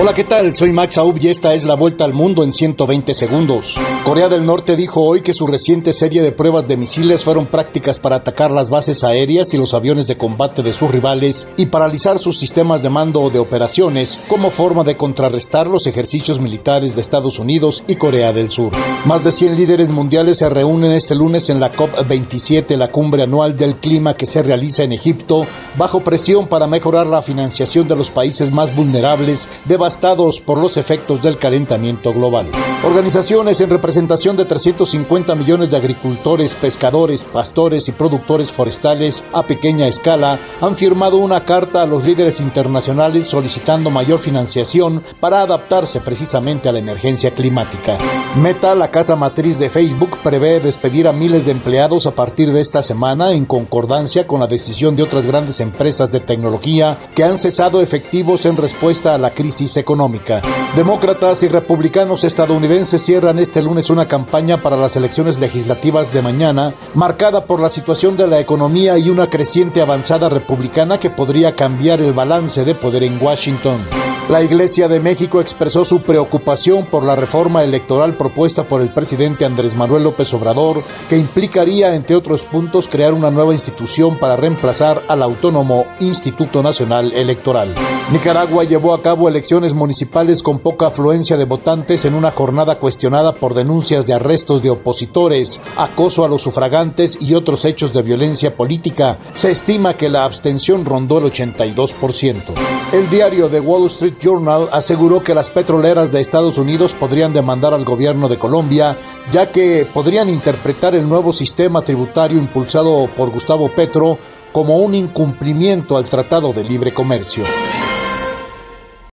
Hola, ¿qué tal? Soy Max Aub y esta es la vuelta al mundo en 120 segundos. Corea del Norte dijo hoy que su reciente serie de pruebas de misiles fueron prácticas para atacar las bases aéreas y los aviones de combate de sus rivales y paralizar sus sistemas de mando de operaciones como forma de contrarrestar los ejercicios militares de Estados Unidos y Corea del Sur. Más de 100 líderes mundiales se reúnen este lunes en la COP27, la cumbre anual del clima que se realiza en Egipto, bajo presión para mejorar la financiación de los países más vulnerables de devastados por los efectos del calentamiento global. Organizaciones en representación de 350 millones de agricultores, pescadores, pastores y productores forestales a pequeña escala han firmado una carta a los líderes internacionales solicitando mayor financiación para adaptarse precisamente a la emergencia climática. Meta, la casa matriz de Facebook, prevé despedir a miles de empleados a partir de esta semana en concordancia con la decisión de otras grandes empresas de tecnología que han cesado efectivos en respuesta a la crisis económica. Demócratas y republicanos estadounidenses cierran este lunes una campaña para las elecciones legislativas de mañana, marcada por la situación de la economía y una creciente avanzada republicana que podría cambiar el balance de poder en Washington. La Iglesia de México expresó su preocupación por la reforma electoral propuesta por el presidente Andrés Manuel López Obrador, que implicaría, entre otros puntos, crear una nueva institución para reemplazar al autónomo Instituto Nacional Electoral. Nicaragua llevó a cabo elecciones municipales con poca afluencia de votantes en una jornada cuestionada por denuncias de arrestos de opositores, acoso a los sufragantes y otros hechos de violencia política. Se estima que la abstención rondó el 82%. El diario The Wall Street Journal aseguró que las petroleras de Estados Unidos podrían demandar al gobierno de Colombia, ya que podrían interpretar el nuevo sistema tributario impulsado por Gustavo Petro como un incumplimiento al Tratado de Libre Comercio.